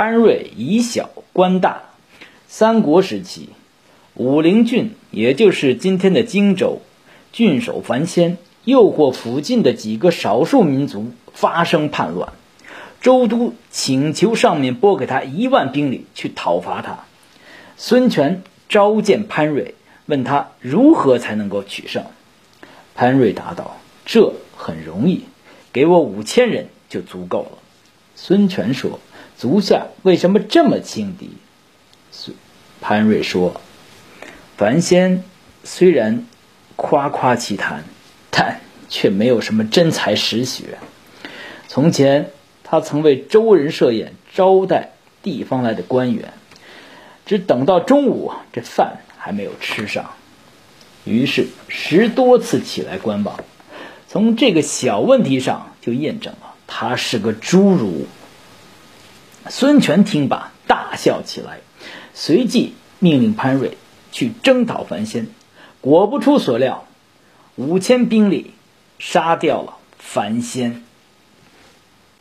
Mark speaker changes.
Speaker 1: 潘瑞以小官大。三国时期，武陵郡也就是今天的荆州，郡守樊先诱惑附近的几个少数民族发生叛乱，周都请求上面拨给他一万兵力去讨伐他。孙权召见潘瑞，问他如何才能够取胜。潘瑞答道：“这很容易，给我五千人就足够了。”孙权说。足下为什么这么轻敌？潘瑞说：“凡仙虽然夸夸其谈，但却没有什么真才实学。从前他曾为周人设宴招待地方来的官员，只等到中午，这饭还没有吃上，于是十多次起来观望。从这个小问题上就验证了他是个侏儒。”孙权听罢，大笑起来，随即命令潘瑞去征讨樊仙。果不出所料，五千兵力杀掉了樊仙。